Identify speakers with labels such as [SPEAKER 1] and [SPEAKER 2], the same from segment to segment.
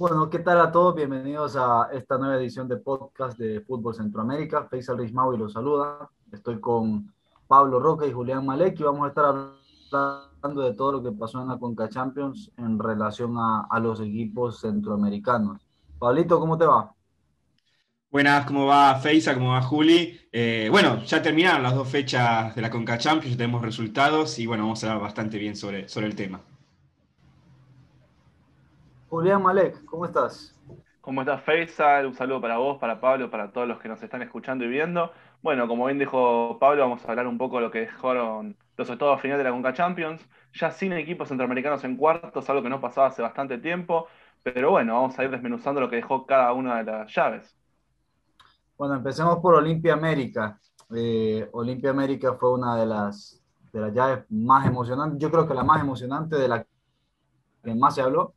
[SPEAKER 1] Bueno, ¿qué tal a todos? Bienvenidos a esta nueva edición de podcast de Fútbol Centroamérica. Faisal Rismaui los saluda. Estoy con Pablo Roca y Julián Malek y vamos a estar hablando de todo lo que pasó en la Conca Champions en relación a, a los equipos centroamericanos. Pablito, ¿cómo te va?
[SPEAKER 2] Buenas, ¿cómo va Feisa? ¿Cómo va Juli? Eh, bueno, ya terminaron las dos fechas de la Conca Champions, ya tenemos resultados y bueno, vamos a hablar bastante bien sobre, sobre el tema.
[SPEAKER 1] Julián Malek, ¿cómo estás?
[SPEAKER 3] ¿Cómo estás, Faisal? Un saludo para vos, para Pablo, para todos los que nos están escuchando y viendo. Bueno, como bien dijo Pablo, vamos a hablar un poco de lo que dejaron los octavos final de la Conca Champions. Ya sin equipos centroamericanos en cuartos, algo que no pasaba hace bastante tiempo. Pero bueno, vamos a ir desmenuzando lo que dejó cada una de las llaves.
[SPEAKER 1] Bueno, empecemos por Olimpia América. Eh, Olimpia América fue una de las, de las llaves más emocionantes, yo creo que la más emocionante de la que más se habló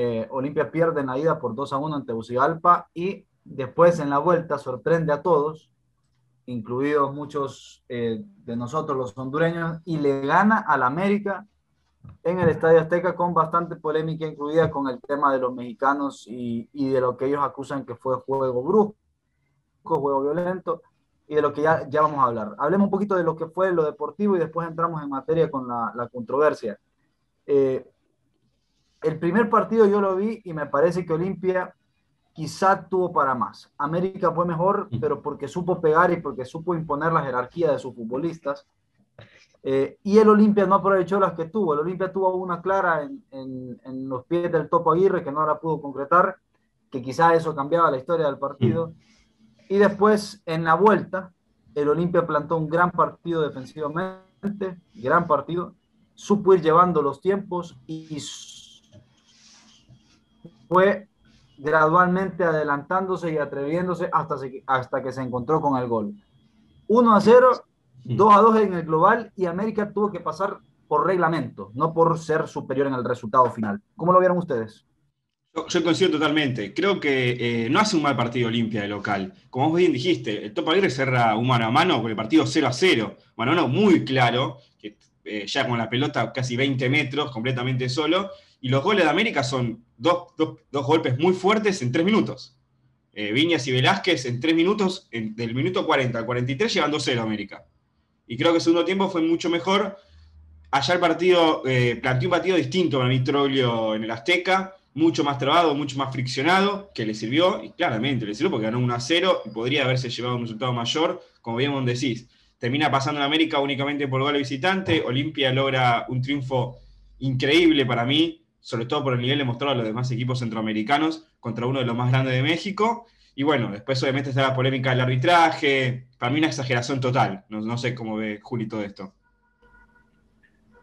[SPEAKER 1] eh, Olimpia pierde en la ida por 2 a 1 ante Bucigalpa y después en la vuelta sorprende a todos, incluidos muchos eh, de nosotros los hondureños, y le gana al América en el Estadio Azteca con bastante polémica incluida con el tema de los mexicanos y, de lo que ellos acusan que fue juego brusco, juego violento y de lo que ya, ya vamos a hablar. Hablemos un poquito de lo que fue lo deportivo y después entramos en materia con la, la controversia. Eh, el primer partido yo lo vi y me parece que Olimpia quizá tuvo para más. América fue mejor, pero porque supo pegar y porque supo imponer la jerarquía de sus futbolistas. Eh, y el Olimpia no aprovechó las que tuvo. El Olimpia tuvo una clara en, en, los pies del Topo Aguirre que no la pudo concretar, que quizá eso cambiaba la historia del partido. Y después, en la vuelta, el Olimpia plantó un gran partido defensivamente, gran partido, supo ir llevando los tiempos y fue gradualmente adelantándose y atreviéndose hasta, hasta que se encontró con el gol. 1 a 0, 2 a 2 en el global y América tuvo que pasar por reglamento, no por ser superior en el resultado final. ¿Cómo lo vieron ustedes?
[SPEAKER 2] Yo, coincido totalmente. Creo que eh, no hace un mal partido Olimpia de local. Como vos bien dijiste, el Topa Aguirre cerra un mano a mano con el partido 0 a 0. Mano a mano muy claro, que eh, ya con la pelota casi 20 metros, completamente solo. Y los goles de América son dos, golpes muy fuertes en tres minutos. Eh, Viñas y Velázquez en tres minutos, del minuto 40 al 43, llevando 0 América. Y creo que el segundo tiempo fue mucho mejor. Allá el partido eh, planteó un partido distinto a Mitroglio en el Azteca, mucho más trabado, mucho más friccionado, que le sirvió, y claramente le sirvió porque ganó 1 a 0 y podría haberse llevado un resultado mayor, como bien decís. Termina pasando en América únicamente por gol visitante. Olimpia logra un triunfo increíble para mí, sobre todo por el nivel demostrado a los demás equipos centroamericanos contra uno de los más grandes de México. Y bueno, después obviamente está la polémica del arbitraje. Para mí una exageración total. No, sé cómo ve Juli todo esto.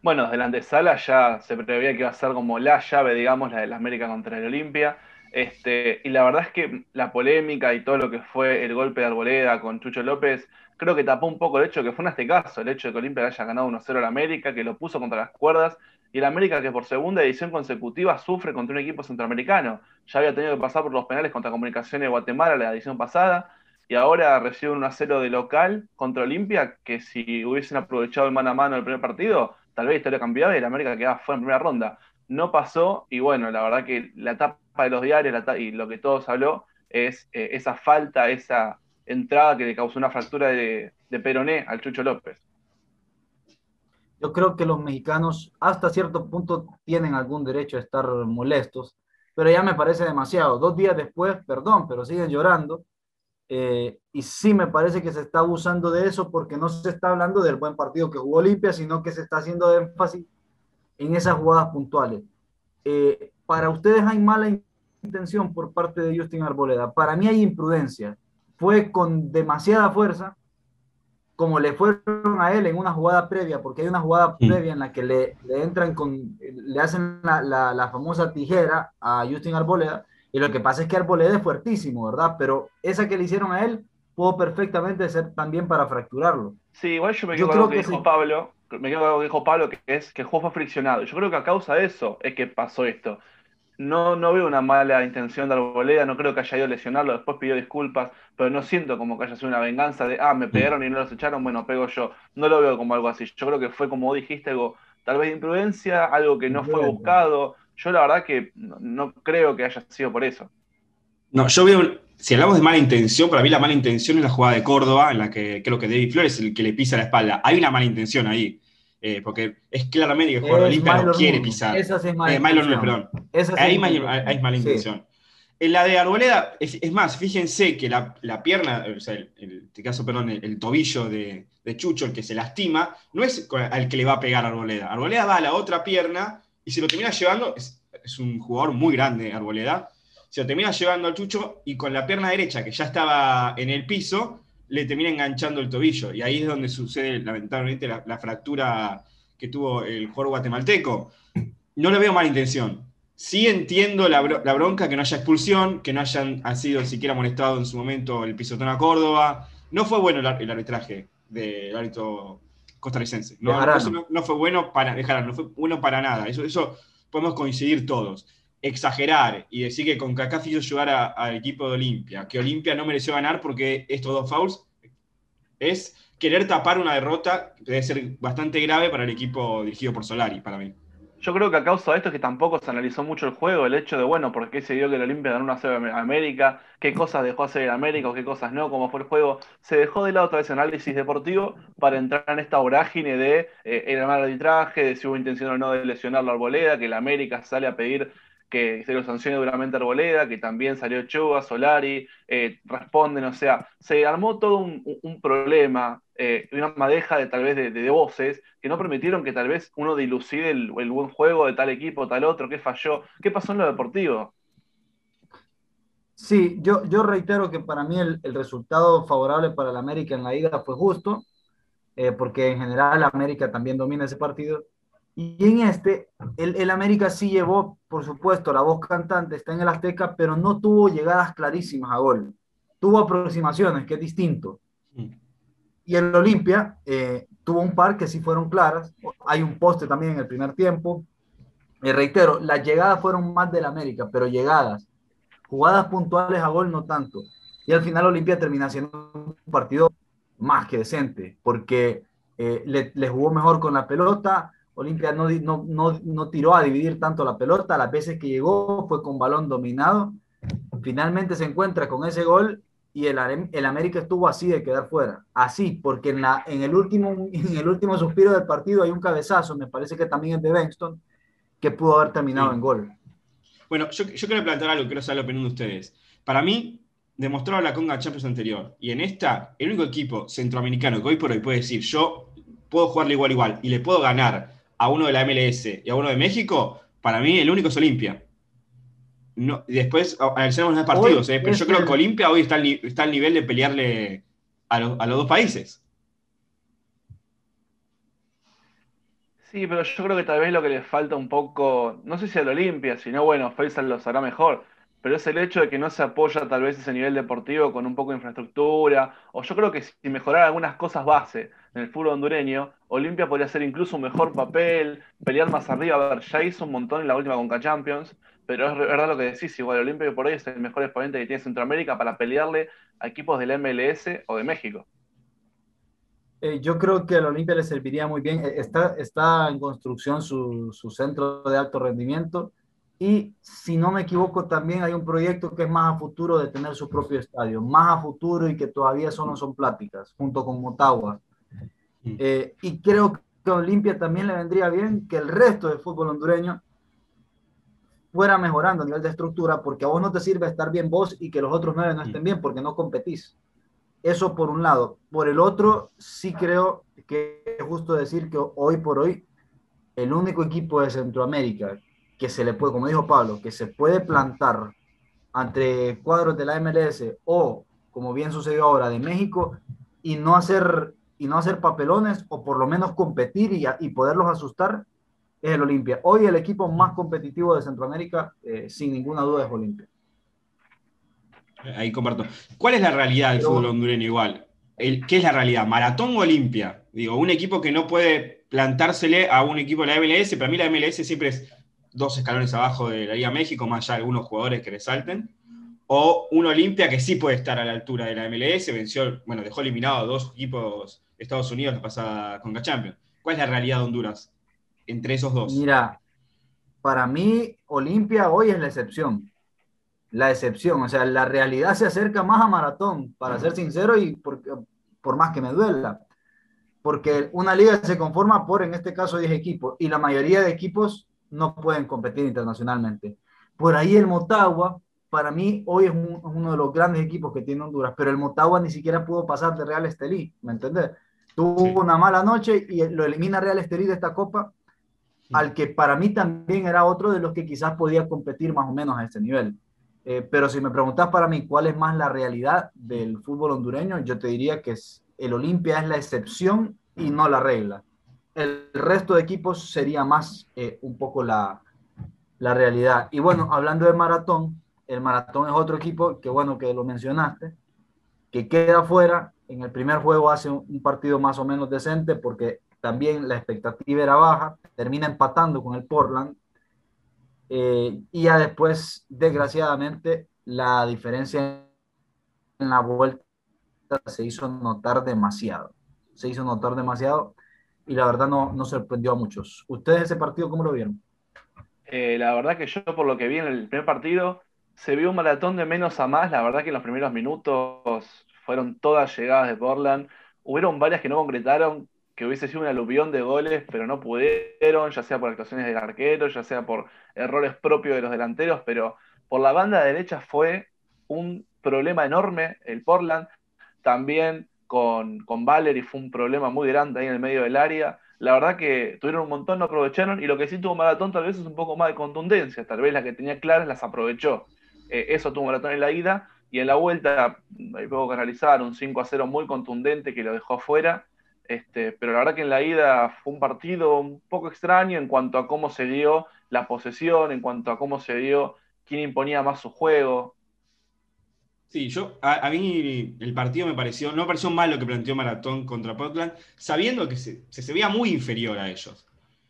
[SPEAKER 3] Bueno, desde la antesala ya se preveía que iba a ser como la llave, digamos, la de la América contra el Olimpia. Este, y la verdad es que la polémica y todo lo que fue el golpe de Arboleda con Chucho López, creo que tapó un poco el hecho que fue en este caso, el hecho de que Olimpia haya ganado 1-0 al América, que lo puso contra las cuerdas y el América que por segunda edición consecutiva sufre contra un equipo centroamericano. Ya había tenido que pasar por los penales contra Comunicaciones de Guatemala la edición pasada y ahora recibe un 1-0 de local contra Olimpia que si hubiesen aprovechado el mano a mano del primer partido, tal vez la historia cambiaba y el América quedaba fuera en primera ronda. No pasó y bueno, la verdad que la tapa de los diarios y lo que todos habló es eh, esa falta, esa entrada que le causó una fractura de, de peroné al Chucho López.
[SPEAKER 1] Yo creo que los mexicanos hasta cierto punto tienen algún derecho a estar molestos, pero ya me parece demasiado. Dos días después, perdón, pero siguen llorando. Eh, y sí me parece que se está abusando de eso porque no se está hablando del buen partido que jugó Olimpia, sino que se está haciendo énfasis en esas jugadas puntuales. Eh, para ustedes hay mala intención por parte de Justin Arboleda. Para mí hay imprudencia. Fue con demasiada fuerza como le fueron a él en una jugada previa, porque hay una jugada previa en la que le, le entran con, le hacen la, la, famosa tijera a Justin Arboleda, y lo que pasa es que Arboleda es fuertísimo, ¿verdad? Pero esa que le hicieron a él pudo perfectamente ser también para fracturarlo.
[SPEAKER 3] Sí, igual yo me quedo con lo que, dijo Pablo, me quedo con lo que dijo Pablo, que es que el juego fue friccionado. Yo creo que a causa de eso es que pasó esto. No, no veo una mala intención de Arboleda, no creo que haya ido a lesionarlo, después pidió disculpas, pero no siento como que haya sido una venganza de, ah, me pegaron y no los echaron, bueno, pego yo. No lo veo como algo así. Yo creo que fue, como dijiste, algo tal vez de imprudencia, algo que no fue buscado, Yo la verdad que no, creo que haya sido por eso.
[SPEAKER 2] No, yo veo, si hablamos de mala intención, para mí la mala intención es la jugada de Córdoba, en la que creo que David Flores es el que le pisa la espalda. Hay una mala intención ahí. Eh, porque es claramente que el jugador Olimpia no quiere pisar.
[SPEAKER 1] Esa es mala eh, intención.
[SPEAKER 2] perdón. Ahí hay mala intención. En la de Arboleda, es, más, fíjense que la, pierna, o sea, el, en este caso, perdón, el, tobillo de, Chucho, el que se lastima, no es al que le va a pegar Arboleda. Arboleda va a la otra pierna y se lo termina llevando, es, un jugador muy grande, Arboleda, se lo termina llevando al Chucho y con la pierna derecha, que ya estaba en el piso, le termina enganchando el tobillo. Y ahí es donde sucede, lamentablemente, la, la fractura que tuvo el jugador guatemalteco. No le veo mala intención Sí entiendo la, bronca que no haya expulsión, que no hayan sido siquiera molestado en su momento el pisotón a Córdoba. No fue bueno el, arbitraje del árbitro costarricense. No, no, fue bueno para dejar, no fue bueno para nada. Eso, eso podemos coincidir todos. Exagerar y decir que con Kaká hizo llegar al equipo de Olimpia, que Olimpia no mereció ganar porque estos dos fouls, es querer tapar una derrota que debe ser bastante grave para el equipo dirigido por Solari, para mí.
[SPEAKER 3] Yo creo que a causa de esto es que tampoco se analizó mucho el juego, el hecho de, bueno, por qué se dio que el Olimpia ganó una serie a América, qué cosas dejó hacer el América o qué cosas no, cómo fue el juego. Se dejó de lado todo ese análisis deportivo para entrar en esta vorágine de eh, el mal arbitraje, de si hubo intención o no de lesionar la arboleda, que el América sale a pedir que se lo sancione duramente Arboleda, que también salió Chua, Solari, eh, responden, o sea, se armó todo un, problema, eh, una madeja de tal vez de, voces que no permitieron que tal vez uno dilucide el, buen juego de tal equipo, tal otro, qué falló, qué pasó en lo deportivo.
[SPEAKER 1] Sí, yo, yo reitero que para mí el, resultado favorable para el América en la ida fue justo, eh, porque en general América también domina ese partido y en este, el, el, América sí llevó, por supuesto, la voz cantante, está en el Azteca, pero no tuvo llegadas clarísimas a gol. Tuvo aproximaciones, que es distinto. Mm. Y el Olimpia eh, tuvo un par que sí fueron claras. Hay un poste también en el primer tiempo. Me reitero, las llegadas fueron más del América, pero llegadas. Jugadas puntuales a gol no tanto. Y al final Olimpia termina siendo un partido más que decente, porque eh, le, le jugó mejor con la pelota, Olimpia no, no, no, tiró a dividir tanto la pelota, las veces que llegó fue con balón dominado. Finalmente se encuentra con ese gol y el, el América estuvo así de quedar fuera. Así, porque en, la, en, el último, en el último suspiro del partido hay un cabezazo, me parece que también es de Benston, que pudo haber terminado en gol.
[SPEAKER 2] Bueno, yo, yo quiero plantear algo, quiero saber la opinión de ustedes. Para mí, demostró la Conga Champions anterior, y en esta, el único equipo centroamericano que hoy por hoy puede decir, yo puedo jugarle igual igual y le puedo ganar a uno de la MLS y a uno de México, para mí el único es Olimpia. No, después analizamos los partidos, ¿eh? pero yo creo que Olimpia hoy está al, está al nivel de pelearle a, a, los dos países.
[SPEAKER 3] Sí, pero yo creo que tal vez lo que le falta un poco, no sé si al Olimpia, sino bueno, Faisal lo sabrá mejor, pero es el hecho de que no se apoya tal vez ese nivel deportivo con un poco de infraestructura, o yo creo que si mejorar algunas cosas base en el fútbol hondureño, Olimpia podría hacer incluso un mejor papel, pelear más arriba, a ver, ya hizo un montón en la última Conca Champions, pero es verdad lo que decís, igual Olimpia por hoy es el mejor exponente que tiene Centroamérica para pelearle a equipos del MLS o de México.
[SPEAKER 1] Eh, yo creo que al Olimpia le serviría muy bien, eh, está, está en construcción su, su centro de alto rendimiento, y si no me equivoco, también hay un proyecto que es más a futuro de tener su propio estadio, más a futuro y que todavía solo son pláticas, junto con Motagua. Eh, y creo que a Olimpia también le vendría bien que el resto del fútbol hondureño fuera mejorando a nivel de estructura, porque a vos no te sirve estar bien vos y que los otros nueve no estén bien, porque no competís. Eso por un lado. Por el otro, sí creo que es justo decir que hoy por hoy el único equipo de Centroamérica que se le puede, como dijo Pablo, que se puede plantar entre cuadros de la MLS o, como bien sucedió ahora, de México y no hacer, y no hacer papelones o por lo menos competir y, y poderlos asustar, es el Olimpia. Hoy el equipo más competitivo de Centroamérica, eh, sin ninguna duda, es Olimpia.
[SPEAKER 2] Ahí comparto. ¿Cuál es la realidad del fútbol hondureño igual? El, ¿Qué es la realidad? ¿Maratón o Olimpia? Digo, un equipo que no puede plantársele a un equipo de la MLS, para mí la MLS siempre es dos escalones abajo de la Liga México, más allá algunos jugadores que resalten, o un Olimpia que sí puede estar a la altura de la MLS, venció, bueno, dejó eliminado a dos equipos de Estados Unidos la pasada con Champions. ¿Cuál es la realidad de Honduras entre esos dos?
[SPEAKER 1] Mira, para mí Olimpia hoy es la excepción. La excepción, o sea, la realidad se acerca más a maratón, para ser sincero y por, por más que me duela. Porque una liga se conforma por, en este caso, 10 equipos y la mayoría de equipos no pueden competir internacionalmente. Por ahí el Motagua, para mí, hoy es uno de los grandes equipos que tiene Honduras, pero el Motagua ni siquiera pudo pasar de Real Estelí, ¿me entendés? Tuvo una mala noche y lo elimina Real Estelí de esta copa, al que para mí también era otro de los que quizás podía competir más o menos a ese nivel. Eh, pero si me preguntas para mí cuál es más la realidad del fútbol hondureño, yo te diría que es, el Olimpia es la excepción y no la regla. El resto de equipos sería más eh, un poco la, la realidad. Y bueno, hablando de maratón, el maratón es otro equipo que bueno que lo mencionaste, que queda fuera. En el primer juego hace un partido más o menos decente porque también la expectativa era baja, termina empatando con el Portland. Eh, y ya después, desgraciadamente, la diferencia en la vuelta se hizo notar demasiado. Se hizo notar demasiado y la verdad no, no sorprendió a muchos. ¿Ustedes ese partido cómo lo vieron?
[SPEAKER 3] Eh, la verdad que yo, por lo que vi en el primer partido, se vio un maratón de menos a más. La verdad que en los primeros minutos fueron todas llegadas de Portland. Hubieron varias que no concretaron, que hubiese sido un aluvión de goles, pero no pudieron, ya sea por actuaciones del arquero, ya sea por errores propios de los delanteros, pero por la banda derecha fue un problema enorme el Portland. También con, con Valery fue un problema muy grande ahí en el medio del área la verdad que tuvieron un montón, no aprovecharon, y lo que sí tuvo Maratón tal vez es un poco más de contundencia, tal vez la que tenía claras las aprovechó. Eh, eso tuvo Maratón en la ida, y en la vuelta, hay poco que analizar, un 5 a 0 muy contundente que lo dejó afuera, este, pero la verdad que en la ida fue un partido un poco extraño en cuanto a cómo se dio la posesión, en cuanto a cómo se dio quién imponía más su juego.
[SPEAKER 2] Sí, yo, a, mí el partido me pareció, no me pareció mal lo que planteó Maratón contra Portland, sabiendo que se, se, veía muy inferior a ellos.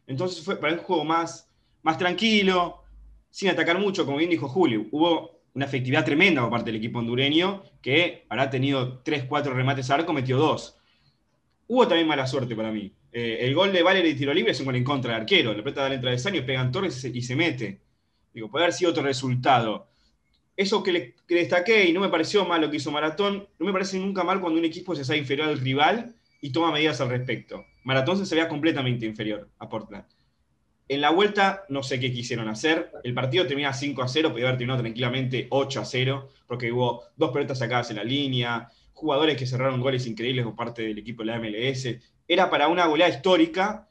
[SPEAKER 2] Entonces fue para un juego más, más tranquilo, sin atacar mucho, como bien dijo Julio. Hubo una efectividad tremenda por parte del equipo hondureño, que habrá tenido 3-4 remates a arco, metió 2. Hubo también mala suerte para mí. Eh, el gol de Valery tiro libre es un gol en contra del arquero. La pelota da de Saño, pegan Torres y se, mete. Digo, puede haber sido otro resultado eso que, le, destaqué y no me pareció mal lo que hizo Maratón, no me parece nunca mal cuando un equipo se sabe inferior al rival y toma medidas al respecto. Maratón se veía completamente inferior a Portland. En la vuelta no sé qué quisieron hacer. El partido termina 5 a 0, podía haber terminado tranquilamente 8 a 0, porque hubo dos pelotas sacadas en la línea, jugadores que cerraron goles increíbles por parte del equipo de la MLS. Era para una goleada histórica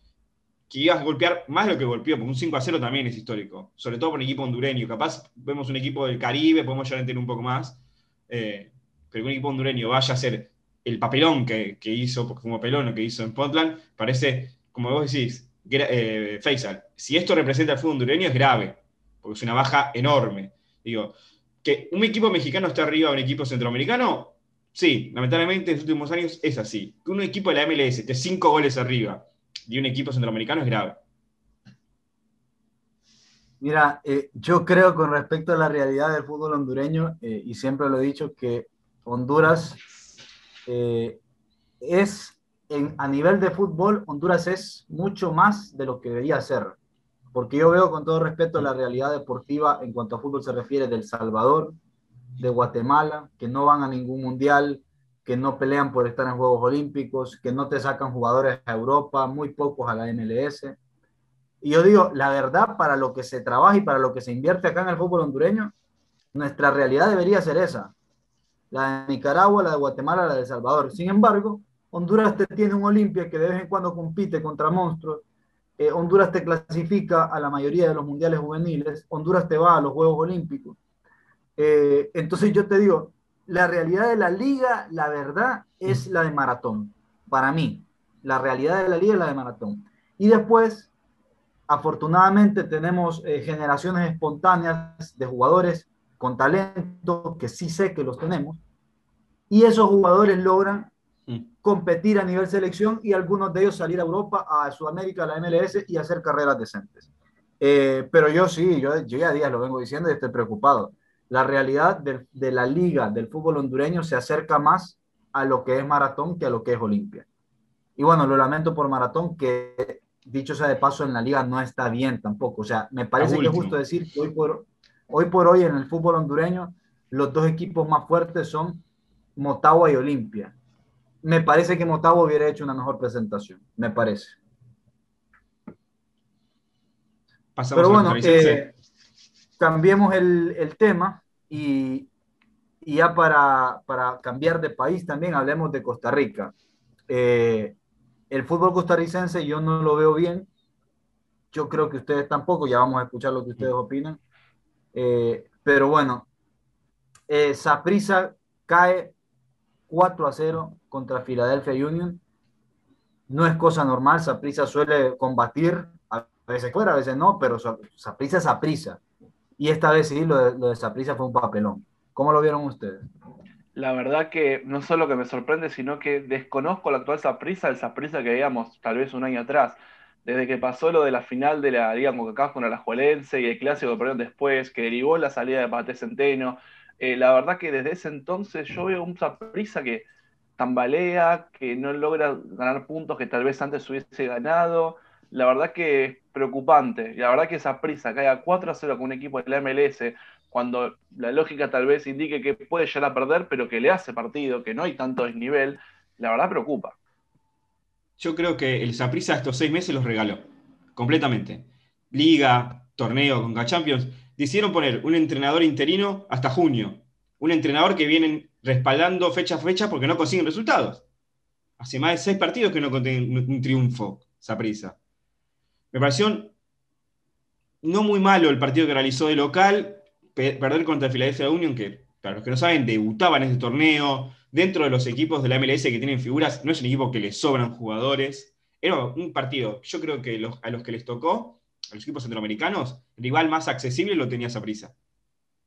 [SPEAKER 2] que ibas a golpear más de lo que golpeó, porque un 5 a 0 también es histórico, sobre todo por un equipo hondureño. Capaz vemos un equipo del Caribe, podemos llegar a entender un poco más, eh, pero que un equipo hondureño vaya a ser el papelón que, hizo, porque como papelón lo que hizo en Portland, parece, como vos decís, eh, Faisal, si esto representa el fútbol hondureño es grave, porque es una baja enorme. Digo, que un equipo mexicano esté arriba de un equipo centroamericano, sí, lamentablemente en los últimos años es así. Que un equipo de la MLS esté cinco goles arriba de un equipo centroamericano es grave.
[SPEAKER 1] Mira, eh, yo creo con respecto a la realidad del fútbol hondureño, eh, y siempre lo he dicho, que Honduras eh, es, en, a nivel de fútbol, Honduras es mucho más de lo que debería ser. Porque yo veo con todo respeto la realidad deportiva en cuanto a fútbol se refiere del Salvador, de Guatemala, que no van a ningún mundial, que no pelean por estar en Juegos Olímpicos, que no te sacan jugadores a Europa, muy pocos a la MLS. Y yo digo, la verdad, para lo que se trabaja y para lo que se invierte acá en el fútbol hondureño, nuestra realidad debería ser esa. La de Nicaragua, la de Guatemala, la de El Salvador. Sin embargo, Honduras te tiene un Olimpia que de vez en cuando compite contra monstruos. Eh, Honduras te clasifica a la mayoría de los mundiales juveniles. Honduras te va a los Juegos Olímpicos. Eh, entonces yo te digo, la realidad de la liga, la verdad, es la de maratón. Para mí, la realidad de la liga es la de maratón. Y después, afortunadamente, tenemos eh, generaciones espontáneas de jugadores con talento, que sí sé que los tenemos, y esos jugadores logran mm. competir a nivel selección y algunos de ellos salir a Europa, a Sudamérica, a la MLS y hacer carreras decentes. Eh, pero yo sí, yo, yo ya días lo vengo diciendo y estoy preocupado la realidad de, la liga del fútbol hondureño se acerca más a lo que es maratón que a lo que es Olimpia. Y bueno, lo lamento por maratón, que dicho sea de paso, en la liga no está bien tampoco. O sea, me parece que es justo decir que hoy por, hoy por hoy en el fútbol hondureño los dos equipos más fuertes son Motagua y Olimpia. Me parece que Motagua hubiera hecho una mejor presentación, me parece. Pero bueno, eh, cambiemos el, el tema y, y ya para, para, cambiar de país también hablemos de Costa Rica. Eh, el fútbol costarricense yo no lo veo bien. Yo creo que ustedes tampoco, ya vamos a escuchar lo que ustedes opinan. Eh, pero bueno, eh, Saprisa cae 4 a 0 contra Philadelphia Union. No es cosa normal, Saprisa suele combatir, a veces fuera, a veces no, pero Saprisa es Saprisa. Y esta vez sí, lo de, lo de fue un papelón. ¿Cómo lo vieron ustedes?
[SPEAKER 3] La verdad que no solo que me sorprende, sino que desconozco la actual Saprisa, el Saprisa que veíamos tal vez un año atrás. Desde que pasó lo de la final de la Liga Coca-Cola con la Juelense y el clásico que perdieron después, que derivó la salida de Pate Centeno. Eh, la verdad que desde ese entonces yo veo un Saprisa que tambalea, que no logra ganar puntos que tal vez antes hubiese ganado. La verdad que es preocupante. Y la verdad que esa prisa caiga 4 a 0 con un equipo de la MLS cuando la lógica tal vez indique que puede llegar a perder, pero que le hace partido, que no hay tanto desnivel, la verdad preocupa.
[SPEAKER 2] Yo creo que el Saprissa estos seis meses los regaló, completamente. Liga, torneo, Conca Champions, decidieron poner un entrenador interino hasta junio. Un entrenador que vienen respaldando fecha a fecha porque no consiguen resultados. Hace más de seis partidos que no consiguen un triunfo, Saprissa. Me pareció no muy malo el partido que realizó de local, perder contra Philadelphia Union, que para los que no saben, debutaba en este torneo, dentro de los equipos de la MLS que tienen figuras, no es un equipo que les sobran jugadores. Era un partido, yo creo que a los que les tocó, a los equipos centroamericanos, el rival más accesible lo tenía esa prisa.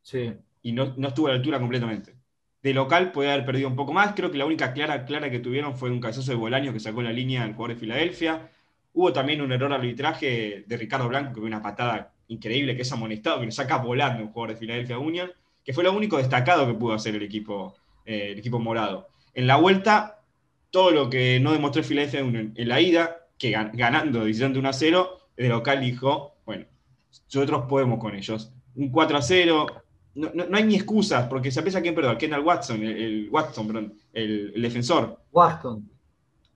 [SPEAKER 1] Sí.
[SPEAKER 2] Y no, estuvo a la altura completamente. De local puede haber perdido un poco más. Creo que la única clara, clara que tuvieron fue un cabezazo de Bolaño que sacó la línea al jugador de Filadelfia. Hubo también un error arbitraje de Ricardo Blanco, que fue una patada increíble que es amonestado, que lo saca volando un jugador de Philadelphia Union, que fue lo único destacado que pudo hacer el equipo, eh, el equipo morado. En la vuelta, todo lo que no demostró Philadelphia Union en la ida, que ganando 17 1 a 0, el local dijo, bueno, nosotros podemos con ellos. Un 4 a 0, no, hay ni excusas, porque se piensa quién perdón, Kendall Watson, el, Watson, perdón, el, defensor.
[SPEAKER 1] Watson.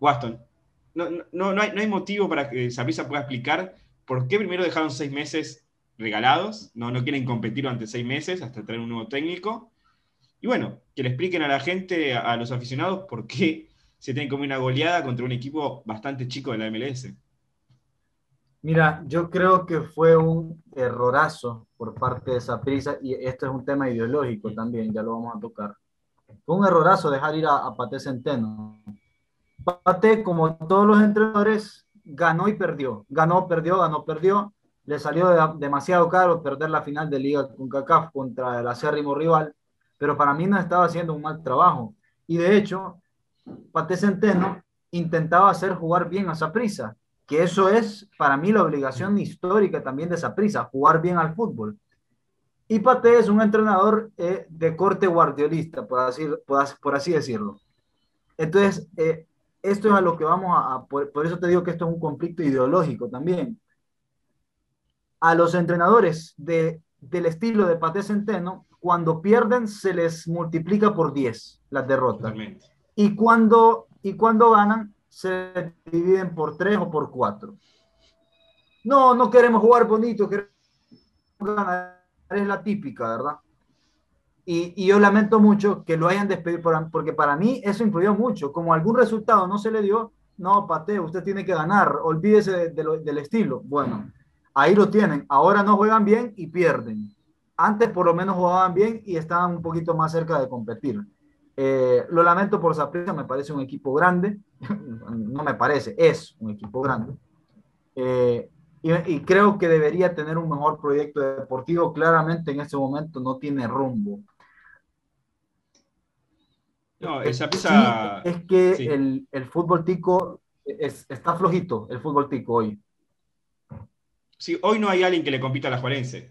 [SPEAKER 2] Watson. No, no, no, hay, no hay motivo para que Saprissa pueda explicar por qué primero dejaron seis meses regalados, no, no quieren competir durante seis meses hasta traer un nuevo técnico. Y bueno, que le expliquen a la gente, a, los aficionados, por qué se tienen como una goleada contra un equipo bastante chico de la MLS.
[SPEAKER 1] Mira, yo creo que fue un errorazo por parte de esa prisa, y esto es un tema ideológico también, ya lo vamos a tocar. Fue un errorazo dejar ir a, a Pate Centeno. Pate, como todos los entrenadores, ganó y perdió. Ganó, perdió, ganó, perdió le salió demasiado caro perder la final de Liga con CACAF contra el acérrimo rival, pero para mí no estaba haciendo un mal trabajo. Y de hecho, Pate Centeno intentaba hacer jugar bien a Saprisa, que eso es para mí la obligación histórica también de Saprisa, jugar bien al fútbol. Y Pate es un entrenador eh, de corte guardiolista, por así, por, así decirlo. Entonces, eh, esto es a lo que vamos a, por eso te digo que esto es un conflicto ideológico también a los entrenadores de, del estilo de Pate Centeno, cuando pierden se les multiplica por 10 las derrotas. Y cuando, y cuando ganan se dividen por 3 o por 4. No, no queremos jugar bonito, queremos ganar. Es la típica, ¿verdad? Y, y, yo lamento mucho que lo hayan despedido, porque para mí eso influyó mucho. Como algún resultado no se le dio, no, Pate, usted tiene que ganar, olvídese del estilo. Bueno, Ahí lo tienen. Ahora no juegan bien y pierden. Antes por lo menos jugaban bien y estaban un poquito más cerca de competir. Eh, lo lamento por Zaprisa, me parece un equipo grande. no me parece, es un equipo grande. Eh, y, creo que debería tener un mejor proyecto deportivo. Claramente en este momento no tiene rumbo.
[SPEAKER 2] No, esa pieza...
[SPEAKER 1] es que el, el, fútbol tico está flojito, el fútbol tico hoy
[SPEAKER 2] hoy no hay alguien que le compita a la Juarense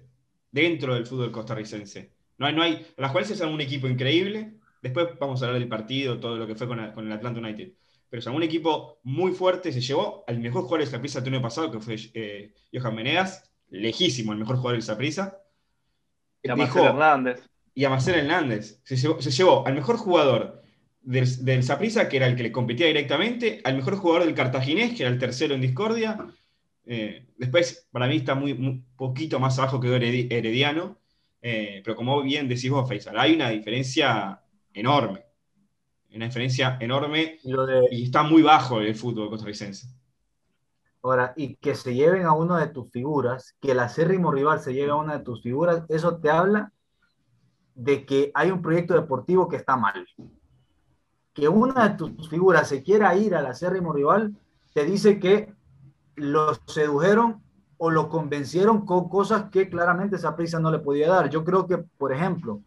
[SPEAKER 2] dentro del fútbol costarricense. No hay, no hay, la Juarense es un equipo increíble. Después vamos a hablar del partido, todo lo que fue con, el Atlanta United. pero es un equipo muy fuerte, se llevó al mejor jugador de Saprissa el año pasado, que fue eh, Johan Menegas, lejísimo el mejor jugador de Saprissa.
[SPEAKER 3] Y a Hernández.
[SPEAKER 2] Y a Hernández. Se llevó, al mejor jugador del, del que era el que le competía directamente, al mejor jugador del Cartaginés, que era el tercero en discordia. Eh, después, para mí está muy, poquito más abajo que Herediano, eh, pero como bien decís vos, Faisal, hay una diferencia enorme. Una diferencia enorme y, está muy bajo el fútbol costarricense.
[SPEAKER 1] Ahora, y que se lleven a uno de tus figuras, que el acérrimo rival se lleve a una de tus figuras, eso te habla de que hay un proyecto deportivo que está mal que una de tus figuras se quiera ir al acérrimo rival, te dice que lo sedujeron o lo convencieron con cosas que claramente esa prisa no le podía dar. Yo creo que, por ejemplo,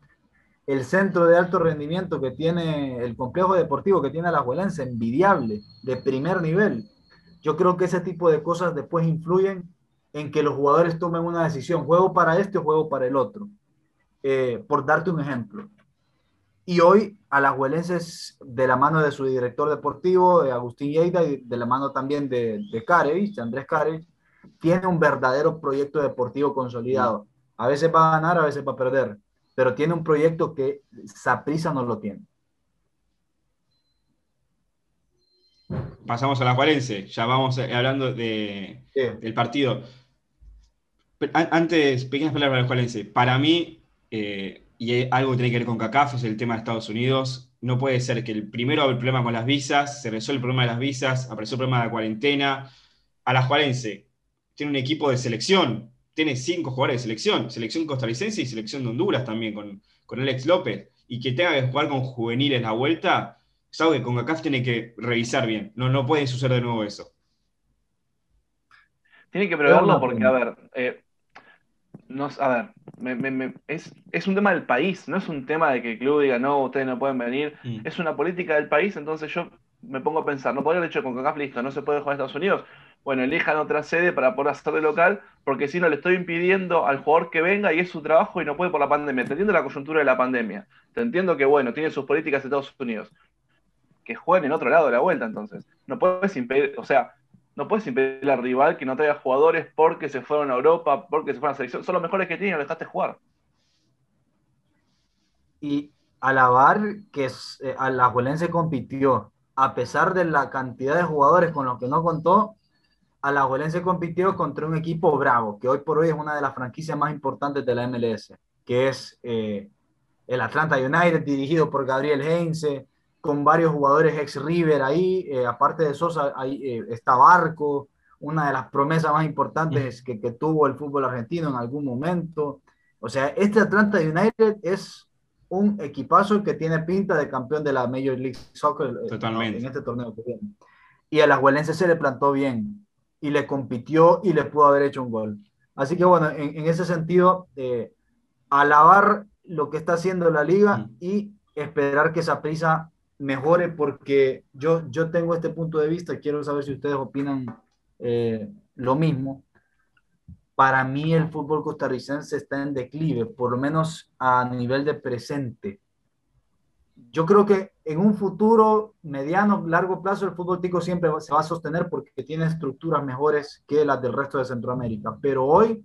[SPEAKER 1] el centro de alto rendimiento que tiene el complejo deportivo que tiene la Juelense, envidiable, de primer nivel. Yo creo que ese tipo de cosas después influyen en que los jugadores tomen una decisión, juego para este o juego para el otro. Eh, por darte un ejemplo, y hoy a las Huelenses, de la mano de su director deportivo, de Agustín Yeida, y de la mano también de, de de Andrés Carey, tiene un verdadero proyecto deportivo consolidado. A veces va a ganar, a veces va a perder, pero tiene un proyecto que Saprisa no lo tiene.
[SPEAKER 2] Pasamos a la Juelense, ya vamos hablando de, del partido. Antes, pequeñas palabras de la Juelense. Para mí, eh, y algo que tiene que ver con CACAF, es el tema de Estados Unidos. No puede ser que el primero el problema con las visas, se resuelve el problema de las visas, apareció el problema de la cuarentena. A la Juarense tiene un equipo de selección, tiene cinco jugadores de selección, selección costarricense y selección de Honduras también, con, con Alex López, y que tenga que jugar con juveniles la vuelta, es algo que con CACAF tiene que revisar bien. No, no puede suceder de nuevo eso.
[SPEAKER 3] Tiene que preverlo porque, a ver, eh, no, a ver, es, un tema del país, no es un tema de que el club diga, no, ustedes no pueden venir, mm. es una política del país, entonces yo me pongo a pensar, no podría haber hecho con CACAF, listo, no se puede jugar en Estados Unidos, bueno, elijan otra sede para poder hacer de local, porque si no le estoy impidiendo al jugador que venga y es su trabajo y no puede por la pandemia. Te entiendo la coyuntura de la pandemia, te entiendo que, bueno, tiene sus políticas de Estados Unidos, que jueguen en otro lado de la vuelta, entonces. No puedes impedir, o sea, no puedes impedir al rival que no traiga jugadores porque se fueron a Europa, porque se fueron a selección. Son los mejores que tienen, lo dejaste jugar.
[SPEAKER 1] Y alabar que eh, a la compitió, a pesar de la cantidad de jugadores con los que no contó, a la Juelense compitió contra un equipo bravo, que hoy por hoy es una de las franquicias más importantes de la MLS, que es eh, el Atlanta United, dirigido por Gabriel Heinze, con varios jugadores ex River ahí, eh, aparte de Sosa, ahí eh, está Barco, una de las promesas más importantes que, que, tuvo el fútbol argentino en algún momento. O sea, este Atlanta United es un equipazo que tiene pinta de campeón de la Major League Soccer eh,
[SPEAKER 2] Totalmente.
[SPEAKER 1] en este torneo Y a las Huelenses se le plantó bien y le compitió y le pudo haber hecho un gol. Así que bueno, en, en ese sentido, alabar lo que está haciendo la liga y esperar que esa prisa mejore porque yo, yo tengo este punto de vista, quiero saber si ustedes opinan eh, lo mismo. Para mí el fútbol costarricense está en declive, por lo menos a nivel de presente. Yo creo que en un futuro mediano, largo plazo, el fútbol tico siempre se va a sostener porque tiene estructuras mejores que las del resto de Centroamérica. Pero hoy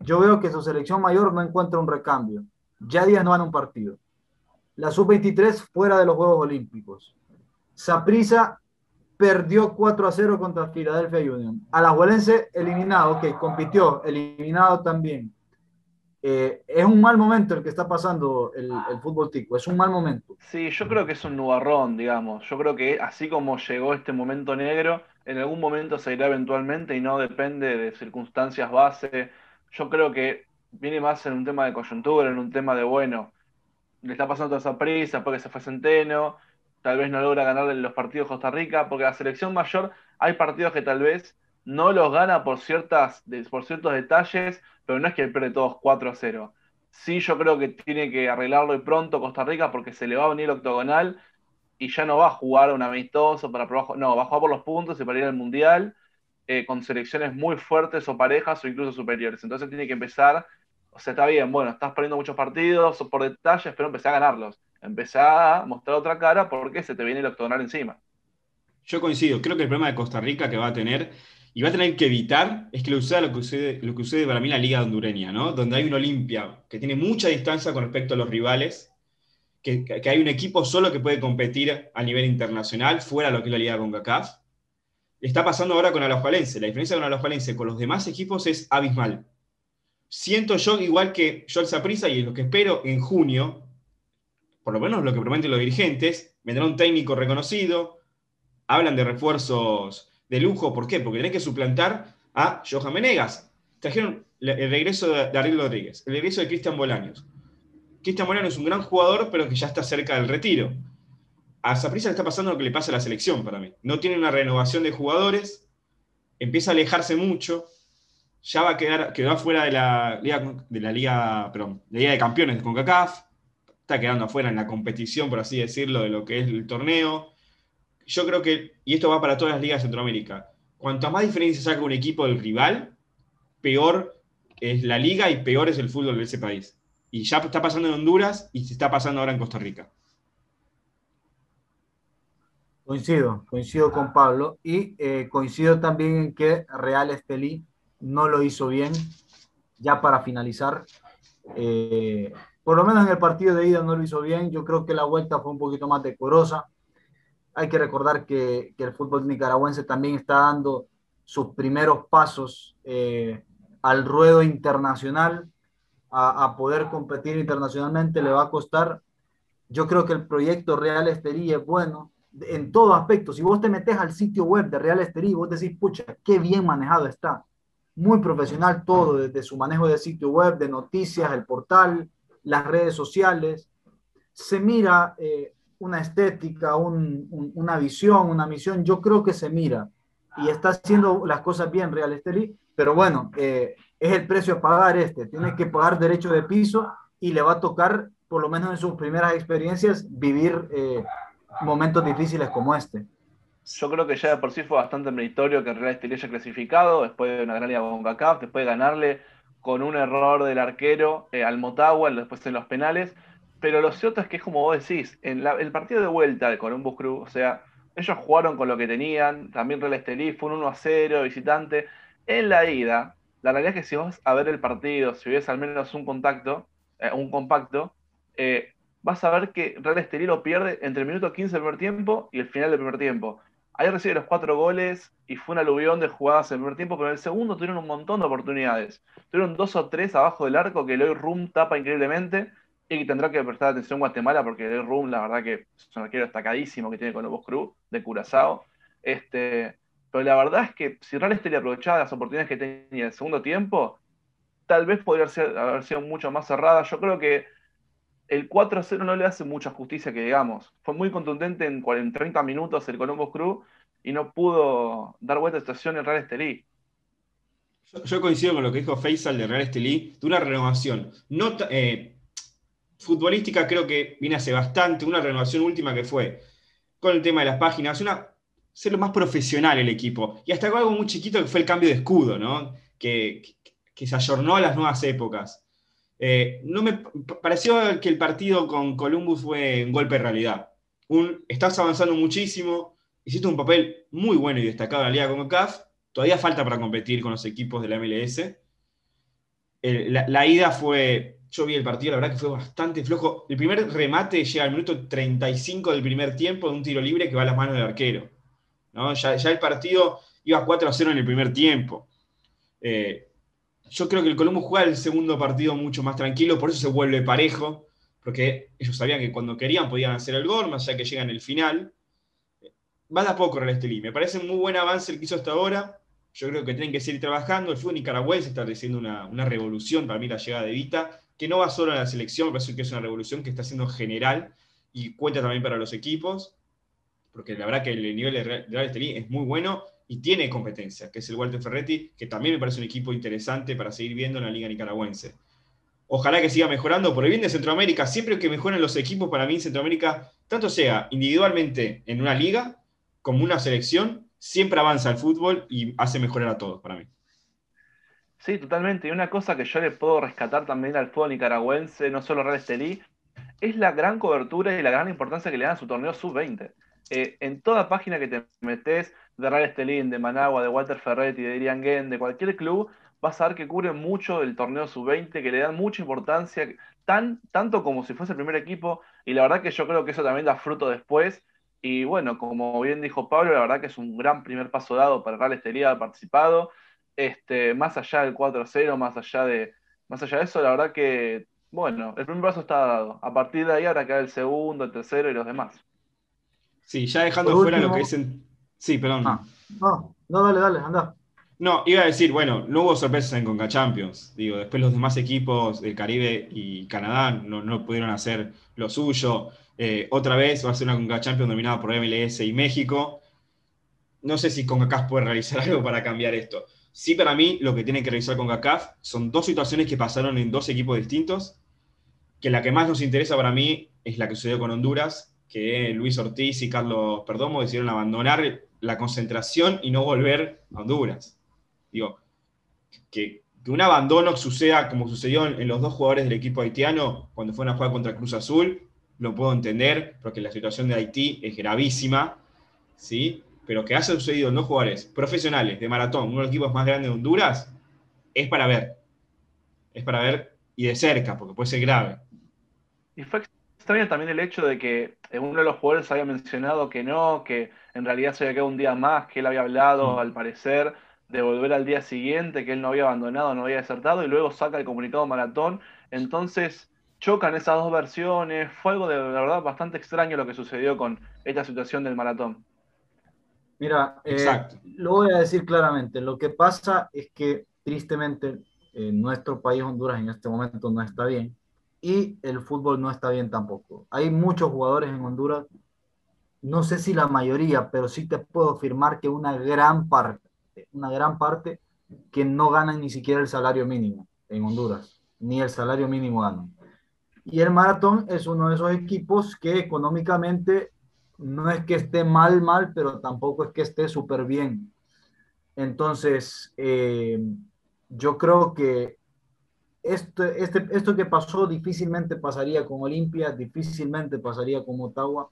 [SPEAKER 1] yo veo que su selección mayor no encuentra un recambio. Ya días no van un partido la sub-23 fuera de los Juegos Olímpicos. Saprisa perdió 4 a 0 contra Philadelphia Union. Alajuelense eliminado, que compitió, eliminado también. Eh, es un mal momento el que está pasando el, fútbol tico, es un mal momento.
[SPEAKER 3] Sí, yo creo que es un nubarrón, digamos. Yo creo que así como llegó este momento negro, en algún momento se irá eventualmente y no depende de circunstancias base. Yo creo que viene más en un tema de coyuntura, en un tema de, bueno, le está pasando toda esa prisa porque se fue Centeno, tal vez no logra ganar los partidos Costa Rica, porque la selección mayor hay partidos que tal vez no los gana por, ciertas, por ciertos detalles, pero no es que pierde todos 4 a 0. Sí, yo creo que tiene que arreglarlo y pronto Costa Rica porque se le va a venir octogonal y ya no va a jugar un amistoso para probar, no, va a jugar por los puntos y para ir al mundial eh, con selecciones muy fuertes o parejas o incluso superiores. Entonces tiene que empezar o sea, está bien, bueno, estás perdiendo muchos partidos por detalles, pero empecé a ganarlos. Empecé a mostrar otra cara porque se te viene el octogonal encima.
[SPEAKER 2] Yo coincido, creo que el problema de Costa Rica que va a tener y va a tener que evitar es que le suceda lo que sucede, lo que para mí la liga hondureña, ¿no? Donde hay una Olimpia que tiene mucha distancia con respecto a los rivales, que, hay un equipo solo que puede competir a nivel internacional, fuera de lo que es la liga con CACAF. Está pasando ahora con Alajualense. La diferencia con Alajualense con los demás equipos es abismal. Siento yo, igual que yo al prisa y lo que espero en junio, por lo menos lo que prometen los dirigentes, vendrá un técnico reconocido, hablan de refuerzos de lujo, ¿por qué? Porque tenés que suplantar a Johan Menegas. Trajeron el regreso de Ariel Rodríguez, el regreso de Cristian Bolaños. Cristian Bolaños es un gran jugador, pero que ya está cerca del retiro. A Zaprisa le está pasando lo que le pasa a la selección para mí. No tiene una renovación de jugadores, empieza a alejarse mucho, ya va a quedar, quedó afuera de la liga, de la liga, perdón, liga de campeones de CONCACAF, está quedando afuera en la competición, por así decirlo, de lo que es el torneo yo creo que, y esto va para todas las ligas de Centroamérica, cuanto más diferencia saca un equipo del rival, peor es la liga y peor es el fútbol de ese país. Y ya está pasando en Honduras y se está pasando ahora en Costa Rica.
[SPEAKER 1] Coincido, coincido con Pablo y eh, coincido también en que Real Estelí no lo hizo bien. Ya para finalizar, eh, por lo menos en el partido de ida no lo hizo bien. Yo creo que la vuelta fue un poquito más decorosa hay que recordar que, el fútbol nicaragüense también está dando sus primeros pasos eh, al ruedo internacional, a, poder competir internacionalmente, le va a costar. Yo creo que el proyecto Real Esterí es bueno en todo aspecto. Si vos te metes al sitio web de Real Esterí, vos decís, pucha, qué bien manejado está. Muy profesional todo, desde su manejo de sitio web, de noticias, el portal, las redes sociales. Se mira eh, una estética, una visión, una misión, yo creo que se mira y está haciendo las cosas bien Real Estelí, pero bueno, eh, es el precio a pagar este, tiene que pagar derecho de piso y le va a tocar, por lo menos en sus primeras experiencias, vivir eh, momentos difíciles como este.
[SPEAKER 3] Yo creo que ya de por sí fue bastante meritorio que Real Estelí haya clasificado después de una gran liga con CACAF, después de ganarle con un error del arquero eh, al Motagua, después en los penales, pero lo cierto es que es como vos decís, en el partido de vuelta de Columbus Crew, o sea, ellos jugaron con lo que tenían, también Real Estelí fue un 1 a 0 visitante. En la ida, la realidad es que si vos a ver el partido, si ves al menos un contacto, eh, un compacto, eh, vas a ver que Real Estelí lo pierde entre el minuto 15 del primer tiempo y el final del primer tiempo. Ahí recibe los cuatro goles y fue un aluvión de jugadas en el primer tiempo, pero en el segundo tuvieron un montón de oportunidades. Tuvieron dos o tres abajo del arco que Eloy Rum tapa increíblemente y tendrá que prestar atención Guatemala porque el Room, la verdad que es un arquero destacadísimo que tiene con Lobos Cruz de Curazao. Este, pero la verdad es que si Real Estelí aprovechaba las oportunidades que tenía en el segundo tiempo, tal vez podría ser, haber sido mucho más cerrada. Yo creo que el 4-0 no le hace mucha justicia que digamos. Fue muy contundente en, 30 minutos el Columbus Crew y no pudo dar vuelta a situación en Real Estelí.
[SPEAKER 2] Yo, coincido con lo que dijo Faisal de Real Estelí, de una renovación. No, eh, futbolística creo que viene hace bastante, una renovación última que fue con el tema de las páginas, una, ser lo más profesional el equipo. Y hasta algo muy chiquito que fue el cambio de escudo, ¿no? que, que, se ayornó a las nuevas épocas. Eh, no me pareció que el partido con Columbus fue un golpe de realidad. Estás avanzando muchísimo, hiciste un papel muy bueno y destacado en la liga como CAF, todavía falta para competir con los equipos de la MLS. la, ida fue yo vi el partido, la verdad que fue bastante flojo. El primer remate llega al minuto 35 del primer tiempo de un tiro libre que va a las manos del arquero. ¿no? Ya, el partido iba 4 a 0 en el primer tiempo. Eh, yo creo que el Colombo juega el segundo partido mucho más tranquilo, por eso se vuelve parejo, porque ellos sabían que cuando querían podían hacer el gol, más allá que llegan el final. Va de a poco Real Estelí. Me parece un muy buen avance el que hizo hasta ahora. Yo creo que tienen que seguir trabajando. El fútbol nicaragüense está haciendo una, una revolución para mí la llegada de Vita que no va solo a la selección, me parece que es una revolución que está siendo general y cuenta también para los equipos, porque la verdad que el nivel de Real Estelí es muy bueno y tiene competencia, que es el Walter Ferretti, que también me parece un equipo interesante para seguir viendo en la liga nicaragüense. Ojalá que siga mejorando por el bien de Centroamérica. Siempre que mejoren los equipos, para mí en Centroamérica, tanto sea individualmente en una liga como una selección, siempre avanza el fútbol y hace mejorar a todos para mí.
[SPEAKER 3] Sí, totalmente. Y una cosa que yo le puedo rescatar también al fútbol nicaragüense, no solo Real Estelí, es la gran cobertura y la gran importancia que le dan a su torneo sub-20. eh, en toda página que te metes, de Real Estelín, de Managua, de Walter Ferretti, de Irian Gen, de cualquier club, vas a ver que cubre mucho del torneo sub-20, que le dan mucha importancia, tan, tanto como si fuese el primer equipo, y la verdad que yo creo que eso también da fruto después. Y bueno, como bien dijo Pablo, la verdad que es un gran primer paso dado para Real Estelí haber participado. Este, más allá del 4-0, más allá de, más allá de eso, la verdad que, bueno, el primer paso está dado. A partir de ahí ahora queda el segundo, el tercero y los demás.
[SPEAKER 2] Sí, ya dejando fuera lo que es Sí, perdón.
[SPEAKER 1] Ah, no, no, dale, dale, anda.
[SPEAKER 2] No, iba a decir, bueno, no hubo sorpresas en Conca Champions. Digo, después los demás equipos del Caribe y Canadá no, pudieron hacer lo suyo. Eh, otra vez va a ser una Conca Champions dominada por MLS y México. No sé si CONCACAF puede realizar algo para cambiar esto. Sí, para mí, lo que tiene que realizar CONCACAF son dos situaciones que pasaron en dos equipos distintos, que la que más nos interesa para mí es la que sucedió con Honduras, que Luis Ortiz y Carlos Perdomo decidieron abandonar la concentración y no volver a Honduras. Digo, que, un abandono suceda como sucedió en, los dos jugadores del equipo haitiano cuando fueron a jugar contra Cruz Azul, lo puedo entender, porque la situación de Haití es gravísima, ¿sí? Pero que haya sucedido en dos jugadores profesionales de maratón, uno de los equipos más grandes de Honduras, es para ver. Es para ver y de cerca, porque puede ser grave.
[SPEAKER 3] Y extraño también el hecho de que uno de los jugadores había mencionado que no, que en realidad se había quedado un día más, que él había hablado, mm. al parecer, de volver al día siguiente, que él no había abandonado, no había desertado, y luego saca el comunicado maratón. Entonces chocan esas dos versiones. Fue algo de, la verdad bastante extraño lo que sucedió con esta situación del maratón.
[SPEAKER 1] Mira, eh, lo voy a decir claramente. Lo que pasa es que tristemente en nuestro país, Honduras, en este momento no está bien y el fútbol no está bien tampoco. Hay muchos jugadores en Honduras no sé si la mayoría, pero sí te puedo afirmar que una gran parte, una gran parte que no ganan ni siquiera el salario mínimo en Honduras, ni el salario mínimo ganan. Y el maratón es uno de esos equipos que económicamente no es que esté mal, mal, pero tampoco es que esté súper bien. Entonces, eh, yo creo que esto, este, esto que pasó difícilmente pasaría con Olimpia, difícilmente pasaría con Ottawa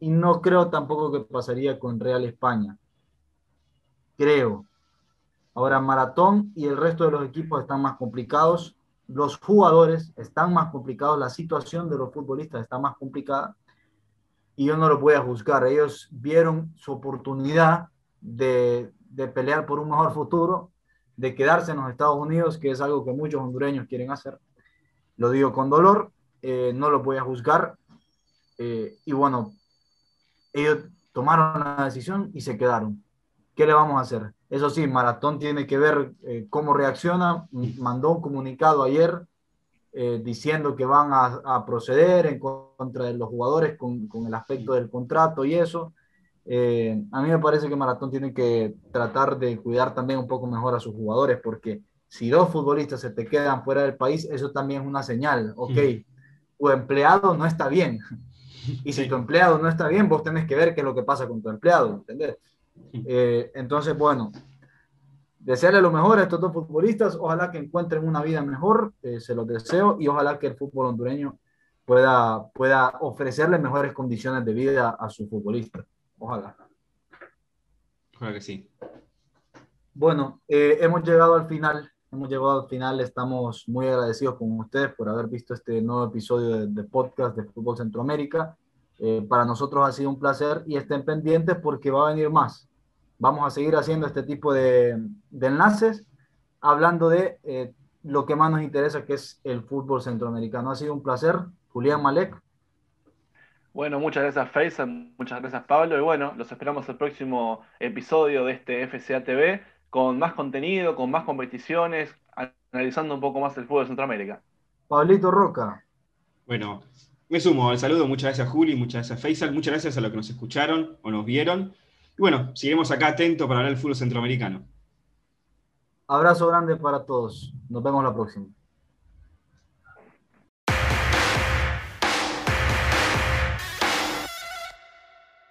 [SPEAKER 1] y no creo tampoco que pasaría con Real España. Creo. Ahora Maratón y el resto de los equipos están más complicados, los jugadores están más complicados, la situación de los futbolistas está más complicada y yo no lo voy a juzgar. Ellos vieron su oportunidad de, de pelear por un mejor futuro, de quedarse en los Estados Unidos, que es algo que muchos hondureños quieren hacer. Lo digo con dolor, eh, no lo voy a juzgar. Eh, y bueno, ellos tomaron la decisión y se quedaron. ¿Qué le vamos a hacer? Eso sí, Maratón tiene que ver eh, cómo reacciona. Mandó un comunicado ayer diciendo que van a, proceder en contra de los jugadores con, con el aspecto del contrato y eso. Eh, a mí me parece que Maratón tiene que tratar de cuidar también un poco mejor a sus jugadores, porque si dos futbolistas se te quedan fuera del país, eso también es una señal. Ok, tu empleado no está bien. Y si tu empleado no está bien, vos tenés que ver qué es lo que pasa con tu empleado, ¿entendés? Eh, entonces, bueno, desearle lo mejor a estos dos futbolistas, ojalá que encuentren una vida mejor, eh, se los deseo, y ojalá que el fútbol hondureño pueda, pueda ofrecerle mejores condiciones de vida a sus futbolistas. Ojalá.
[SPEAKER 2] Ojalá que sí.
[SPEAKER 1] Bueno, eh, hemos llegado al final hemos llegado al final. Estamos muy agradecidos con ustedes por haber visto este nuevo episodio de, podcast de Fútbol Centroamérica. Eh, para nosotros ha sido un placer y estén pendientes porque va a venir más. Vamos a seguir haciendo este tipo de, enlaces, hablando de eh, lo que más nos interesa, que es el fútbol centroamericano. Ha sido un placer. Julián Malek.
[SPEAKER 3] Bueno, muchas gracias Faisal, muchas gracias Pablo y bueno, los esperamos el próximo episodio de este FCA TV con más contenido, con más competiciones, analizando un poco más el fútbol de Centroamérica.
[SPEAKER 1] Pablito Roca.
[SPEAKER 2] Bueno, me sumo al saludo, muchas gracias Juli, muchas gracias Faisal, muchas gracias a los que nos escucharon o nos vieron. Y bueno, seguiremos acá atentos para hablar del fútbol centroamericano.
[SPEAKER 1] Abrazo grande para todos. Nos vemos la próxima.